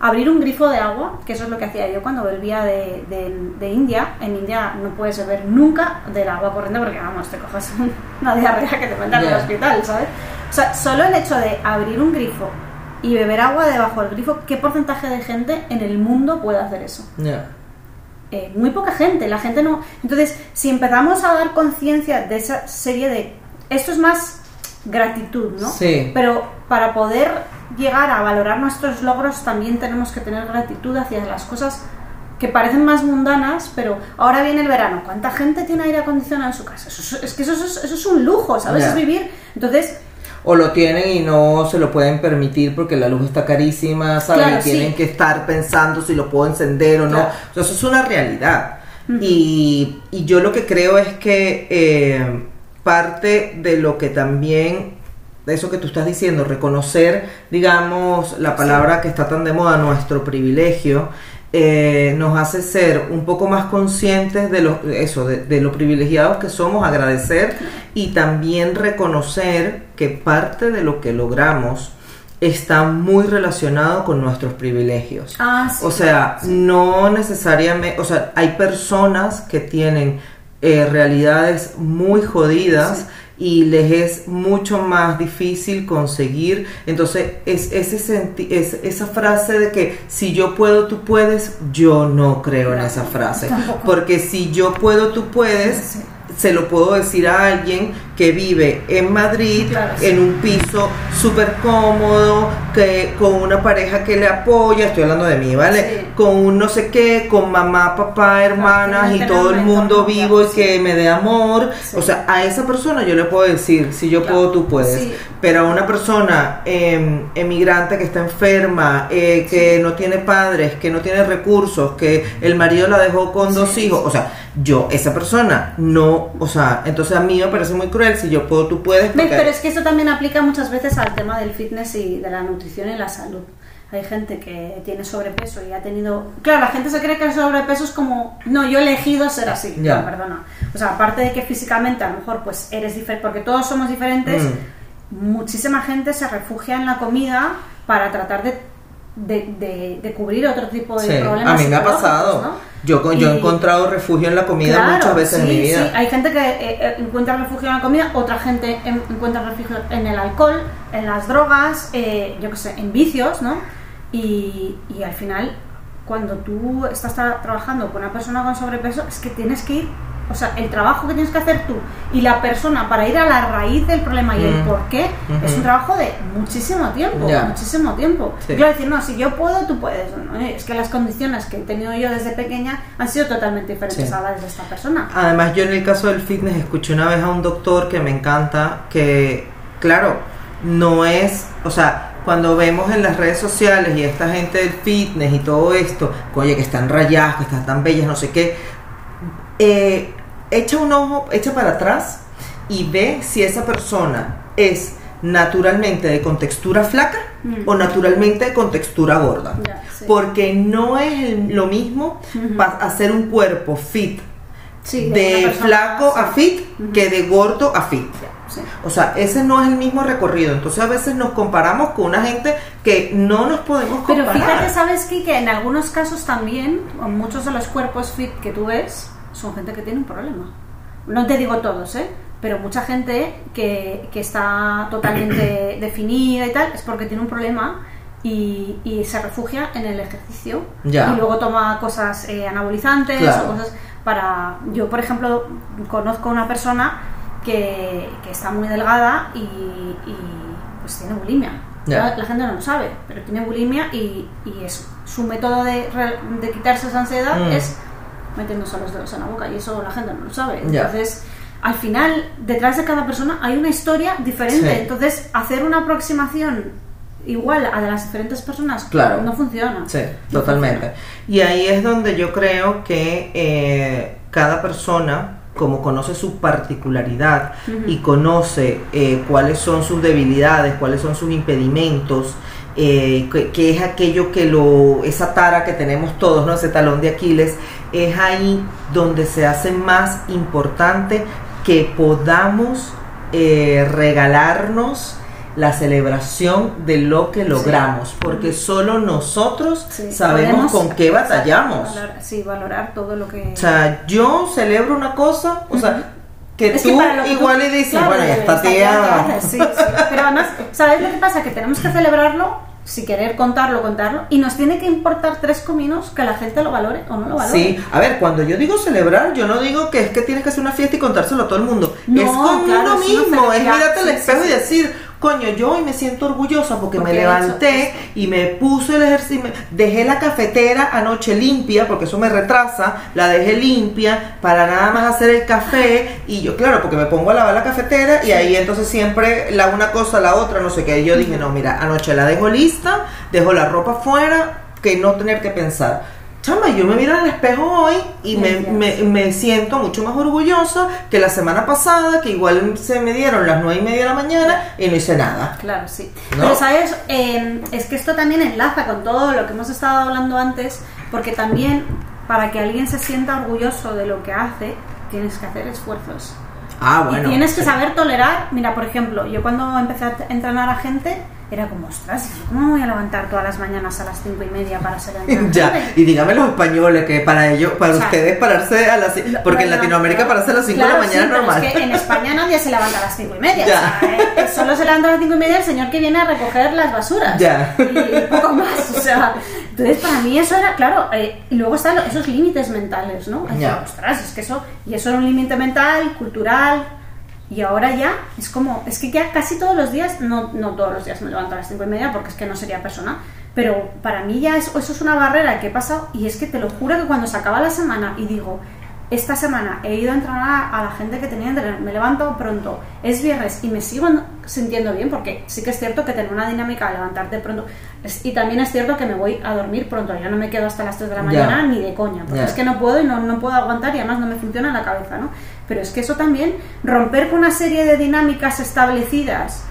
abrir un grifo de agua, que eso es lo que hacía yo cuando volvía de, de- de India. En India no puedes beber nunca del agua corriente porque, vamos, te coges una diarrea que te mandan al Ya. hospital, ¿sabes? O sea, solo el hecho de abrir un grifo y beber agua debajo del grifo, ¿qué porcentaje de gente en el mundo puede hacer eso? Ya. eh, muy poca gente, la gente no... Entonces, si empezamos a dar conciencia de esa serie de... Esto es más gratitud, ¿no? Sí. Pero para poder llegar a valorar nuestros logros también tenemos que tener gratitud hacia las cosas que parecen más mundanas, pero ahora viene el verano. ¿Cuánta gente tiene aire acondicionado en su casa? Eso es, es que eso es, eso es un lujo, ¿sabes? Ya. Es vivir. Entonces, O lo tienen y no se lo pueden permitir porque la luz está carísima, ¿saben? Claro, y tienen sí. que estar pensando si lo puedo encender o no. Claro. O sea, eso es una realidad. y, y yo lo que creo es que eh, parte de lo que también, de eso que tú estás diciendo, reconocer, digamos, la palabra que está tan de moda, nuestro privilegio, eh, nos hace ser un poco más conscientes de lo, eso, de, de lo privilegiados que somos, agradecer y también reconocer que parte de lo que logramos está muy relacionado con nuestros privilegios. ah, sí, O sea, no necesariamente, o sea, hay personas que tienen eh, realidades muy jodidas y les es mucho más difícil conseguir. Entonces, es, ese senti- es esa frase de que si yo puedo, tú puedes, yo no creo en esa frase. tampoco. Porque si yo puedo, tú puedes. Se lo puedo decir a alguien que vive en Madrid, Claro, sí. en un piso súper cómodo, que con una pareja que le apoya, estoy hablando de mí, ¿vale? Sí. Con un no sé qué, con mamá, papá, hermanas y todo el mundo vivo y sí. que me dé amor. O sea, a esa persona yo le puedo decir, si yo Claro, puedo, tú puedes. Pero a una persona eh, emigrante que está enferma, eh, que no tiene padres, que no tiene recursos, que el marido la dejó con dos hijos, o sea, yo, esa persona, no, o sea, entonces a mí me parece muy cruel, si yo puedo, tú puedes. Ve, porque- Pero es que esto también aplica muchas veces al tema del fitness y de la nutrición y la salud. Hay gente que tiene sobrepeso y ha tenido... Claro, la gente se cree que el sobrepeso es como... No, yo he elegido ser así. Ya. No, perdona. O sea, aparte de que físicamente a lo mejor pues eres diferente, porque todos somos diferentes, Mm. muchísima gente se refugia en la comida para tratar de, de, de- de cubrir otro tipo de Sí, problemas a mí me ha pasado. ¿no? Yo, con- yo he Y- encontrado refugio en la comida Claro, muchas veces en mi vida. sí. Hay gente que eh, eh, encuentra refugio en la comida, otra gente en- encuentra refugio en el alcohol, en las drogas, eh, yo qué sé, en vicios, ¿no? Y, y al final, cuando tú estás tra- trabajando con una persona con sobrepeso, es que tienes que ir, o sea, el trabajo que tienes que hacer tú y la persona para ir a la raíz del problema y el Mm. por qué, es un trabajo de muchísimo tiempo, Ya. muchísimo tiempo. Sí. Yo decir, no, si yo puedo, tú puedes. ¿no? Es que las condiciones que he tenido yo desde pequeña han sido totalmente diferentes Sí. a las de esta persona. Además, yo en el caso del fitness escuché una vez a un doctor que me encanta, que, claro, no es, o sea, cuando vemos en las redes sociales y esta gente del fitness y todo esto, oye, que están rayadas, que están tan bellas, no sé qué, eh, echa un ojo, echa para atrás y ve si esa persona es naturalmente de contextura flaca Mm. o naturalmente de contextura gorda. Sí. Porque no es el- lo mismo hacer un cuerpo fit Sí, de flaco a fit que de gordo a fit. Sí. O sea, ese no es el mismo recorrido. Entonces a veces nos comparamos con una gente que no nos podemos Pero comparar. fíjate, ¿sabes qué? Que en algunos casos también, o muchos de los cuerpos fit que tú ves, son gente que tiene un problema. No te digo todos, ¿eh? Pero mucha gente que, que está totalmente definida y tal, es porque tiene un problema y, y se refugia en el ejercicio. Ya. Y luego toma cosas eh, anabolizantes Claro. o cosas para... Yo, por ejemplo, conozco una persona que, que está muy delgada y, y, pues tiene bulimia. La, la gente no lo sabe, pero tiene bulimia y, y es, su método de, de quitarse esa ansiedad Mm. es metiéndose los dedos en la boca y eso la gente no lo sabe. Entonces, al final, detrás de cada persona hay una historia diferente. Sí. Entonces, hacer una aproximación igual a de las diferentes personas Claro. no funciona. Sí, No totalmente. Y ahí es donde yo creo que eh, cada persona como conoce su particularidad y conoce eh, cuáles son sus debilidades, cuáles son sus impedimentos, eh, que, es aquello que lo, esa tara que tenemos todos, ¿no? ese talón de Aquiles, es ahí donde se hace más importante que podamos eh, regalarnos la celebración de lo que logramos, porque solo nosotros sabemos con qué batallamos. sí, valorar todo lo que... O sea, yo celebro una cosa, o sea, que tú igual y dices, bueno, ya está tía... Sí, sí, pero además, ¿sabes lo que pasa? Que tenemos que celebrarlo si querer contarlo, contarlo, y nos tiene que importar tres cominos que la gente lo valore o no lo valore. Sí, a ver, cuando yo digo celebrar, yo no digo que es que tienes que hacer una fiesta y contárselo a todo el mundo. es con uno mismo, es mirarte al espejo y decir, coño, yo hoy me siento orgullosa porque, me levanté y me puse el ejercicio, dejé la cafetera anoche limpia, porque eso me retrasa, la dejé limpia para nada más hacer el café y yo, claro, porque me pongo a lavar la cafetera y ahí entonces siempre la una cosa, la otra, no sé qué. Y yo dije, no, mira, anoche la dejo lista, dejo la ropa fuera, que no tener que pensar chama, yo me miro en el espejo hoy y me, siento mucho más orgullosa que la semana pasada, que igual se me dieron las nueve y media de la mañana y no hice nada. Claro, sí. Pero, ¿sabes? Em, es que esto también enlaza con todo lo que hemos estado hablando antes, porque también para que alguien se sienta orgulloso de lo que hace, tienes que hacer esfuerzos. Ah, bueno. Y tienes que saber tolerar. Mira, por ejemplo, yo cuando empecé a entrenar a gente, era como, ostras, ¿cómo me voy a levantar todas las mañanas a las cinco y media para ser Ya, y dígame los españoles que para ellos, para ustedes pararse a las porque en Latinoamérica pararse a las 5 de la mañana es normal. Es que en España nadie se levanta a las cinco y media. O sea, ¿eh? Solo se levanta a las cinco y media el señor que viene a recoger las basuras. Ya. Y poco más. O sea, entonces para mí eso era, claro, eh, y luego están esos límites mentales, ¿no? Ya. Ostras, es que eso, y eso era un límite mental, cultural, y ahora ya es como, es que ya casi todos los días, no, no todos los días me levanto a las cinco y media porque es que no sería persona, pero para mí ya es, eso es una barrera que he pasado y es que te lo juro que cuando se acaba la semana y digo, esta semana he ido a entrenar a la gente que tenía que entrenar, me levanto pronto, es viernes y me sigo sintiendo bien porque sí que es cierto que tengo una dinámica de levantarte pronto y también es cierto que me voy a dormir pronto, ya no me quedo hasta las 3 de la mañana ni de coña, porque es que no puedo y no, no puedo aguantar y además no me funciona la cabeza, ¿no? Pero es que eso también, romper con una serie de dinámicas establecidas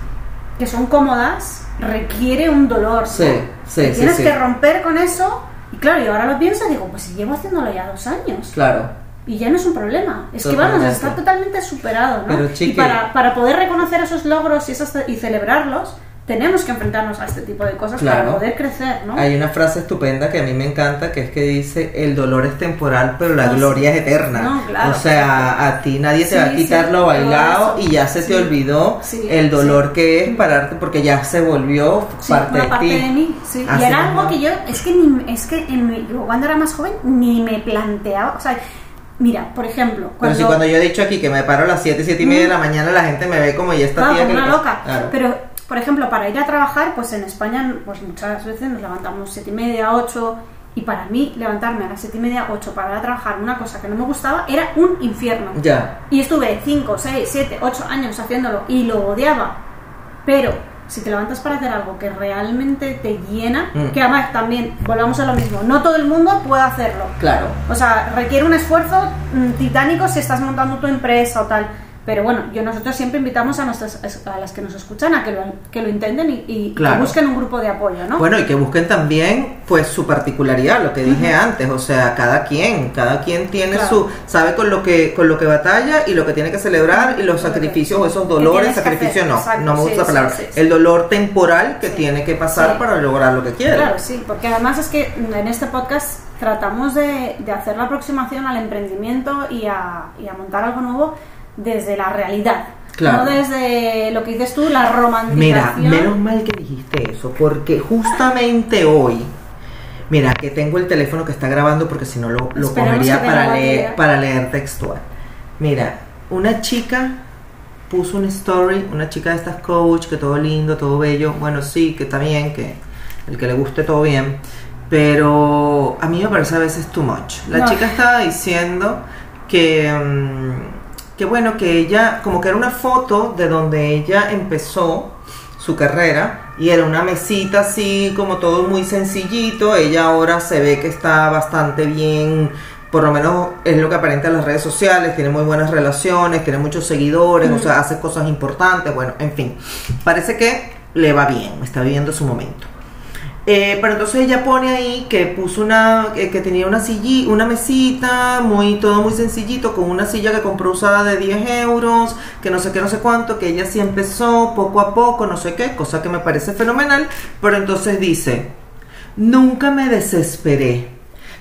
que son cómodas, requiere un dolor. Sí, sí, Tienes que romper con eso. Y claro, y ahora lo pienso y digo, pues si llevo haciéndolo ya dos años. Claro. Y ya no es un problema. Es que vamos, está totalmente superado, ¿no? y para, para poder reconocer esos logros y, esos, y celebrarlos, tenemos que enfrentarnos a este tipo de cosas para poder crecer, ¿no? Hay una frase estupenda que a mí me encanta, que es que dice, el dolor es temporal, pero la gloria es eterna. o sea, a ti nadie te va a quitar lo bailado y ya se te olvidó el dolor que es pararte porque ya se volvió parte, de, ti. de mí. y era algo que yo, es que, ni, es que en yo cuando era más joven ni me planteaba, o sea, Mira, por ejemplo, cuando... Pero si cuando yo he dicho aquí que me paro a las 7, 7 y media de la mm. mañana, la gente me ve como ya está tía como una loca. Pero por ejemplo, para ir a trabajar, pues en España, pues muchas veces nos levantamos siete y media, ocho, y para mí levantarme a las siete y media, ocho para ir a trabajar una cosa que no me gustaba era un infierno. Ya. Y estuve cinco, seis, siete, ocho años haciéndolo y lo odiaba. Pero si te levantas para hacer algo que realmente te llena, mm. que además también, volvamos a lo mismo, no todo el mundo puede hacerlo. Claro. O sea, requiere un esfuerzo mm, titánico si estás montando tu empresa o tal pero bueno, yo nosotros siempre invitamos a, nuestras, a las que nos escuchan a que lo, que lo intenten y, que busquen un grupo de apoyo, ¿no? Bueno, y que busquen también pues su particularidad, lo que dije antes, o sea, cada quien, cada quien tiene su, sabe con lo que con lo que batalla y lo que tiene que celebrar y los sacrificios o esos dolores, sacrificios no, no me gusta la palabra, el dolor temporal que tiene que pasar para lograr lo que quiere. Claro, sí, porque además es que en este podcast tratamos de, de hacer la aproximación al emprendimiento y a, y a montar algo nuevo desde la realidad. No desde lo que dices tú, la romantización. Mira, menos mal que dijiste eso, porque justamente hoy, mira, que tengo el teléfono que está grabando porque si no lo, lo cogería para leer, para leer textual. Mira, una chica puso una story, una chica de estas coach, que todo lindo, todo bello, bueno, sí, que está bien, que el que le guste todo bien, pero a mí me parece a veces too much. La chica estaba diciendo que... Mm, que bueno, que ella, como que era una foto de donde ella empezó su carrera y era una mesita así como todo muy sencillito, ella ahora se ve que está bastante bien por lo menos es lo que aparenta en las redes sociales, tiene muy buenas relaciones, tiene muchos seguidores, o sea, hace cosas importantes, bueno, en fin, parece que le va bien, está viviendo su momento. Eh, pero entonces ella pone ahí que puso una, eh, que tenía una silla, una mesita, muy, todo muy sencillito, con una silla que compró usada de 10 euros, que no sé qué, no sé cuánto, que ella sí empezó poco a poco, no sé qué, cosa que me parece fenomenal, pero entonces dice, nunca me desesperé.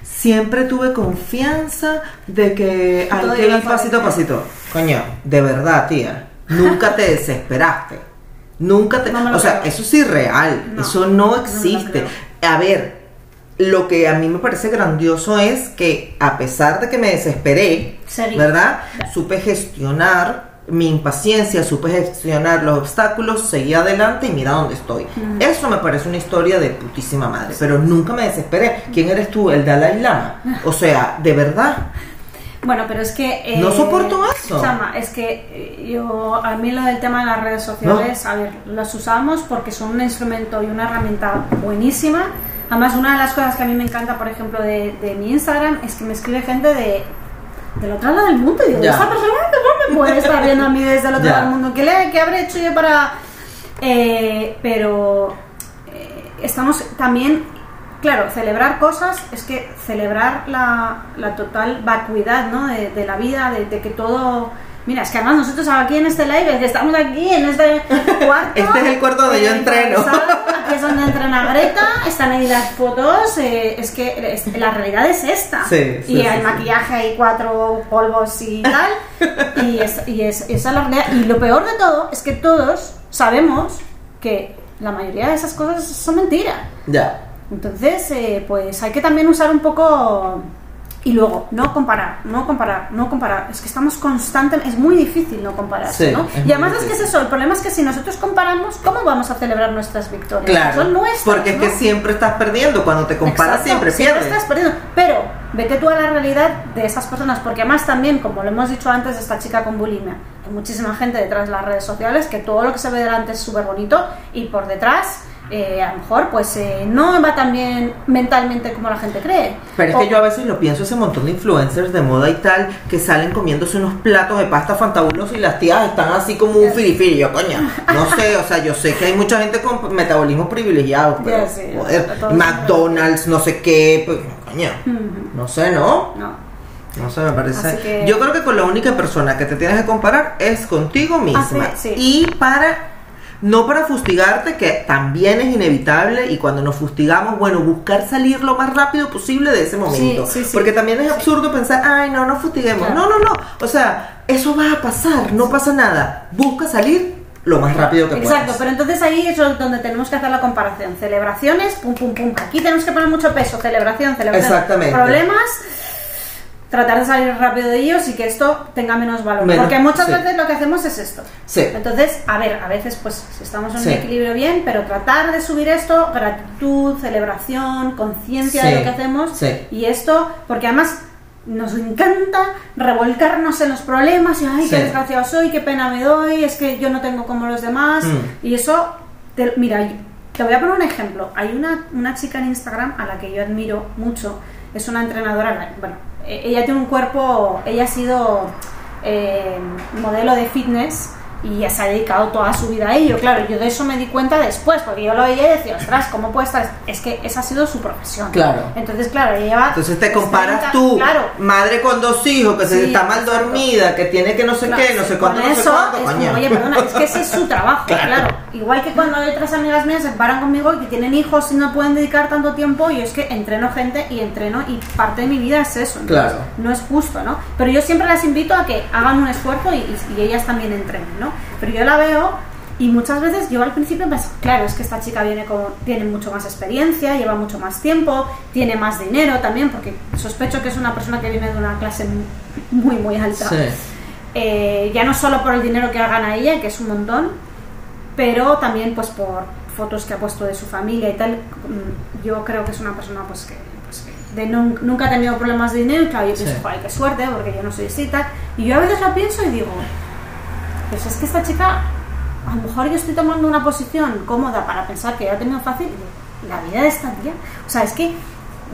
Siempre tuve confianza de que hay que ir pasito a pasito. Coño, de verdad, tía. Nunca te desesperaste. Nunca te. No o sea, creo. eso es irreal. No, eso no existe. a ver, lo que a mí me parece grandioso es que, a pesar de que me desesperé. ¿verdad? Supe gestionar mi impaciencia, supe gestionar los obstáculos, seguí adelante y mira dónde estoy. Eso me parece una historia de putísima madre, pero nunca me desesperé. ¿Quién eres tú? El Dalai Lama. O sea, de verdad. Bueno, pero es que... eh, No soporto eso. Chama, es que eh, yo, a mí lo del tema de las redes sociales, a ver, las usamos porque son un instrumento y una herramienta buenísima. Además, una de las cosas que a mí me encanta, por ejemplo, de, de mi Instagram es que me escribe gente de del otro lado del mundo y digo, Ya. esta persona no me puede estar viendo a mí desde el otro lado del mundo, ¿qué, le, qué habré hecho yo para...? Eh, pero eh, estamos también, claro, celebrar cosas es que celebrar la, la total vacuidad ¿no? de, de la vida, de, de que todo... Mira, es que además nosotros aquí en este live, estamos aquí en este cuarto... Este es el cuarto donde yo eh, entreno. Aquí es donde entrena Greta, están ahí las fotos, eh, es que es- la realidad es esta. Sí, sí, y sí, sí. maquillaje, hay cuatro polvos y tal. y es, y es, esa es la realidad. Y lo peor de todo es que todos sabemos que la mayoría de esas cosas son mentiras. Ya. Entonces, eh, pues hay que también usar un poco... Y luego, no comparar, no comparar, no comparar. Es que estamos constantemente... Es muy difícil no compararse, Sí, ¿no? Y además es que es eso, el problema es que si nosotros comparamos, ¿cómo vamos a celebrar nuestras victorias? Claro. Son nuestras, porque es que siempre estás perdiendo. Cuando te comparas, Exacto, siempre pierdes. estás perdiendo. Pero vete tú a la realidad de estas personas, porque además también, como lo hemos dicho antes, esta chica con bulimia, hay muchísima gente detrás de las redes sociales que todo lo que se ve delante es súper bonito y por detrás. Eh, a lo mejor pues eh, no va tan bien mentalmente como la gente cree. Pero es O- que yo a veces lo pienso, ese montón de influencers de moda y tal, que salen comiéndose unos platos de pasta fantabulosos y las tías están así como un firifiri. Yo, coña, no sé, o sea, yo sé que hay mucha gente con metabolismo privilegiado, pero, sí, joder, McDonald's, no sé qué, pues, coño, no sé, ¿no? No. No sé, me parece. Que- Yo creo que con la única persona que te tienes que comparar es contigo misma. Así, sí. Y para. No para fustigarte, que también es inevitable, y cuando nos fustigamos, bueno, buscar salir lo más rápido posible de ese momento. sí, sí. Porque también es absurdo pensar, ay, no, no fustiguemos. Claro. No, no, no. O sea, eso va a pasar, no pasa nada. Busca salir lo más rápido que Exacto, puedas. pero entonces ahí es donde tenemos que hacer la comparación. Celebraciones, pum, pum, pum. Aquí tenemos que poner mucho peso. Celebración, celebración. Exactamente. Problemas, tratar de salir rápido de ellos y que esto tenga menos valor. Menos, Porque muchas sí. veces lo que hacemos es esto. Sí. Entonces, a ver, a veces pues si estamos en Sí. un equilibrio bien, pero tratar de subir esto, gratitud, celebración, conciencia de lo que hacemos. sí. Y esto, porque además nos encanta revolcarnos en los problemas y ay, qué desgraciado soy, qué pena me doy, es que yo no tengo como los demás. Mm. Y eso, te- mira, te voy a poner un ejemplo. Hay una, una chica en Instagram a la que yo admiro mucho, es una entrenadora, bueno, ella tiene un cuerpo, ella ha sido eh, modelo de fitness y ya se ha dedicado toda su vida a ello. Claro, yo de eso me di cuenta después, porque yo lo veía y decía, ostras, ¿cómo puede estar? Es que esa ha sido su profesión. Claro. Entonces, claro, ella lleva... Entonces te 30, comparas tú, Claro, madre con dos hijos, que se está mal exacto. dormida, que tiene que no sé Claro, qué, no sé cuánto, con no sé eso cuánto, es como, oye, perdona, es que ese es su trabajo, Claro. claro. Igual que cuando hay otras amigas mías se paran conmigo y que tienen hijos y no pueden dedicar tanto tiempo, yo es que entreno gente y entreno y parte de mi vida es eso. entonces Claro. No es justo, ¿no? Pero yo siempre las invito a que hagan un esfuerzo y- y ellas también entrenen, ¿no? Pero yo la veo y muchas veces yo al principio pensé, claro, es que esta chica viene con, tiene mucho más experiencia, lleva mucho más tiempo, tiene más dinero también, porque sospecho que es una persona que viene de una clase muy, muy alta. Sí. Eh, ya no solo por el dinero que gana ella, que es un montón, pero también pues por fotos que ha puesto de su familia y tal. Mm, Yo creo que es una persona pues que, pues, que de nun- nunca ha tenido problemas de dinero claro, yo pienso, Sí. qué suerte, porque yo no soy así y tal. Y yo a veces lo pienso y digo, pues es que esta chica, a lo mejor yo estoy tomando una posición cómoda para pensar que ya ha tenido fácil, la vida de esta tía, o sea, es que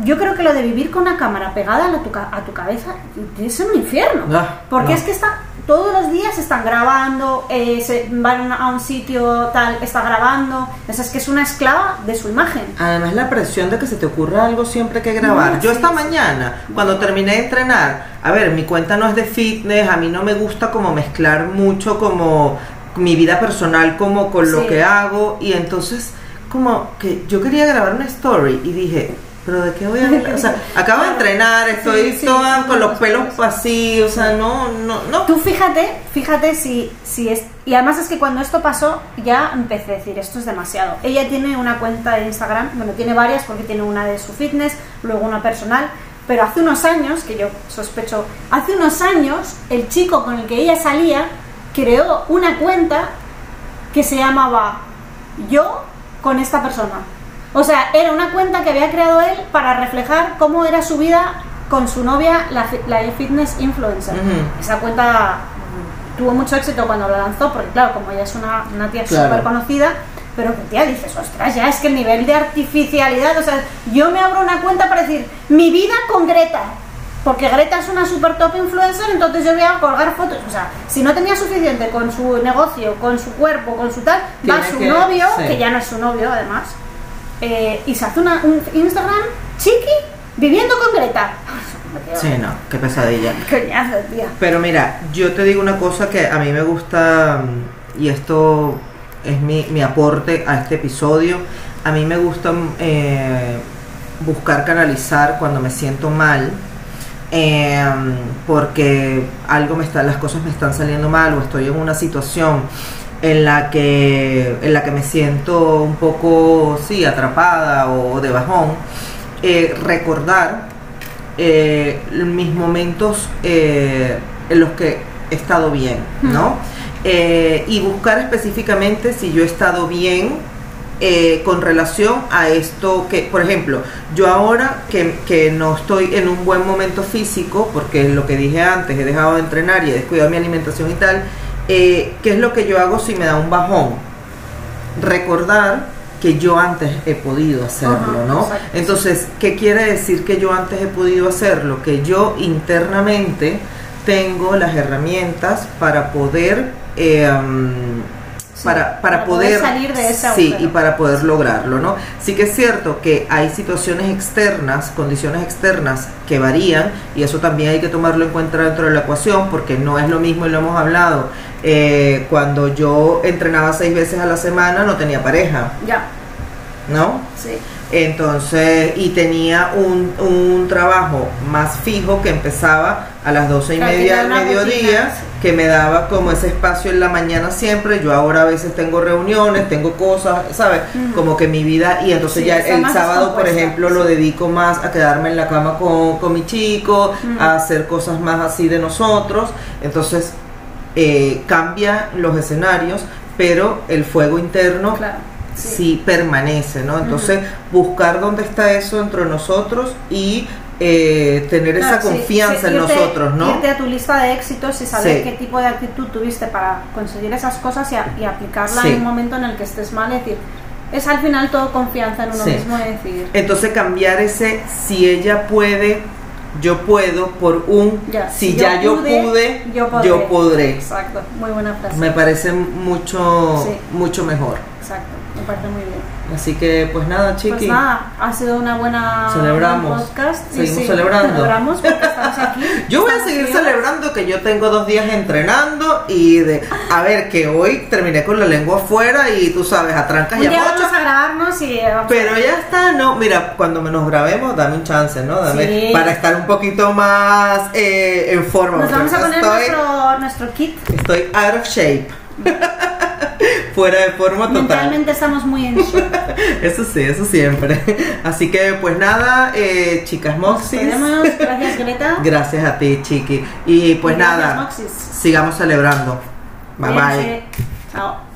yo creo que lo de vivir con una cámara pegada a, tu, a tu cabeza es un infierno. Ah, porque no. es que está, todos los días están grabando, eh, se van a un sitio tal, está grabando. O sea, es que es una esclava de su imagen. Además la presión de que se te ocurra algo siempre que grabar. No, Yo sí, esta sí. mañana, cuando terminé de entrenar, a ver, mi cuenta no es de fitness, a mí no me gusta como mezclar mucho como mi vida personal como con lo que hago y entonces como que yo quería grabar una story y dije, pero de qué voy a hablar? O sea, acabo de entrenar, estoy Sí, sí, toda sí, con los pelos vacíos, o sea, no, no, no. Tú fíjate, fíjate si, si es... Y además es que cuando esto pasó ya empecé a decir, esto es demasiado. Ella tiene una cuenta de Instagram, bueno, tiene varias porque tiene una de su fitness, luego una personal, pero hace unos años, que yo sospecho, hace unos años el chico con el que ella salía creó una cuenta que se llamaba Yo con esta persona. O sea, era una cuenta que había creado él para reflejar cómo era su vida con su novia, la, la fitness influencer. Esa cuenta tuvo mucho éxito cuando la lanzó, porque claro, como ella es una, una tía Claro. súper conocida, pero que tía dices, ostras, ya es que el nivel de artificialidad, o sea, yo me abro una cuenta para decir, mi vida con Greta. Porque Greta es una super top influencer, entonces yo voy a colgar fotos. O sea, si no tenía suficiente con su negocio, con su cuerpo, con su tal, va su que- novio, sí. que ya no es su novio además, eh, y se hace una, un Instagram chiqui viviendo con Greta. Sí, no, qué pesadilla. Coñazo, tía. Pero mira, yo te digo una cosa que a mí me gusta, y esto es mi, mi aporte a este episodio, a mí me gusta eh, buscar canalizar cuando me siento mal, eh, porque algo me está, las cosas me están saliendo mal o estoy en una situación en la que, en la que me siento un poco, sí, atrapada o de bajón, eh, recordar eh, mis momentos eh, en los que he estado bien, ¿no? Y buscar específicamente si yo he estado bien eh, con relación a esto que, por ejemplo, yo ahora que, que no estoy en un buen momento físico, porque lo que dije antes, he dejado de entrenar y he descuidado mi alimentación y tal, eh, ¿qué es lo que yo hago si me da un bajón? Recordar que yo antes he podido hacerlo, Ajá, ¿no? exacto. Entonces, ¿qué quiere decir que yo antes he podido hacerlo? Que yo internamente tengo las herramientas para poder eh, Sí, para, para para poder, poder salir de ese sí y para poder lograrlo no sí que es cierto que hay situaciones externas condiciones externas que varían y eso también hay que tomarlo en cuenta dentro de la ecuación porque no es lo mismo y lo hemos hablado eh, cuando yo entrenaba seis veces a la semana no tenía pareja. Ya, no sí. entonces, y tenía un, un trabajo más fijo que empezaba a las doce y media del mediodía. Que me daba como ese espacio en la mañana siempre. Yo ahora a veces tengo reuniones, tengo cosas, ¿sabes? Como que mi vida, y entonces Sí, ya el sábado, por ejemplo, lo dedico más a quedarme en la cama con, con mi chico, a hacer cosas más así de nosotros. Entonces, eh, cambia los escenarios, pero el fuego interno Claro. Sí. sí permanece, ¿no? Entonces, buscar dónde está eso entre nosotros y eh, tener esa Claro, sí, confianza sí, en irte- nosotros, ¿no? Irte a tu lista de éxitos y saber Sí. qué tipo de actitud tuviste para conseguir esas cosas y, a- y aplicarla Sí. en un momento en el que estés mal. Es decir, es al final todo confianza en uno Sí. mismo y decir, Entonces, cambiar ese si ella puede, yo puedo, por un Ya, si si ya yo yo pude, pude, yo podré. yo podré. exacto, muy buena frase. Me parece mucho, Sí. mucho mejor. Exacto, me parece muy bien. Así que, pues nada, chiqui. Pues nada, ha sido una buena Celebramos. podcast. Seguimos sí, celebrando. Celebramos porque estamos aquí. Yo voy a seguir celebrando que yo tengo dos días entrenando y de, a ver, que hoy terminé con la lengua afuera y tú sabes, a trancas y a vamos a grabarnos y vamos Pero ya está, no, mira, cuando nos grabemos, dame un chance, ¿no? Dame, Sí. Para estar un poquito más eh, en forma. nos vamos a poner estoy, nuestro, nuestro kit. estoy out of shape. Fuera de forma total. Mentalmente estamos muy en shock. Eso sí, eso siempre. Así que, pues nada, eh, chicas Moxis. Gracias, Greta. Gracias a ti, Chiqui. Y pues gracias, nada, Moxis. sigamos celebrando. Bye bye. Chao.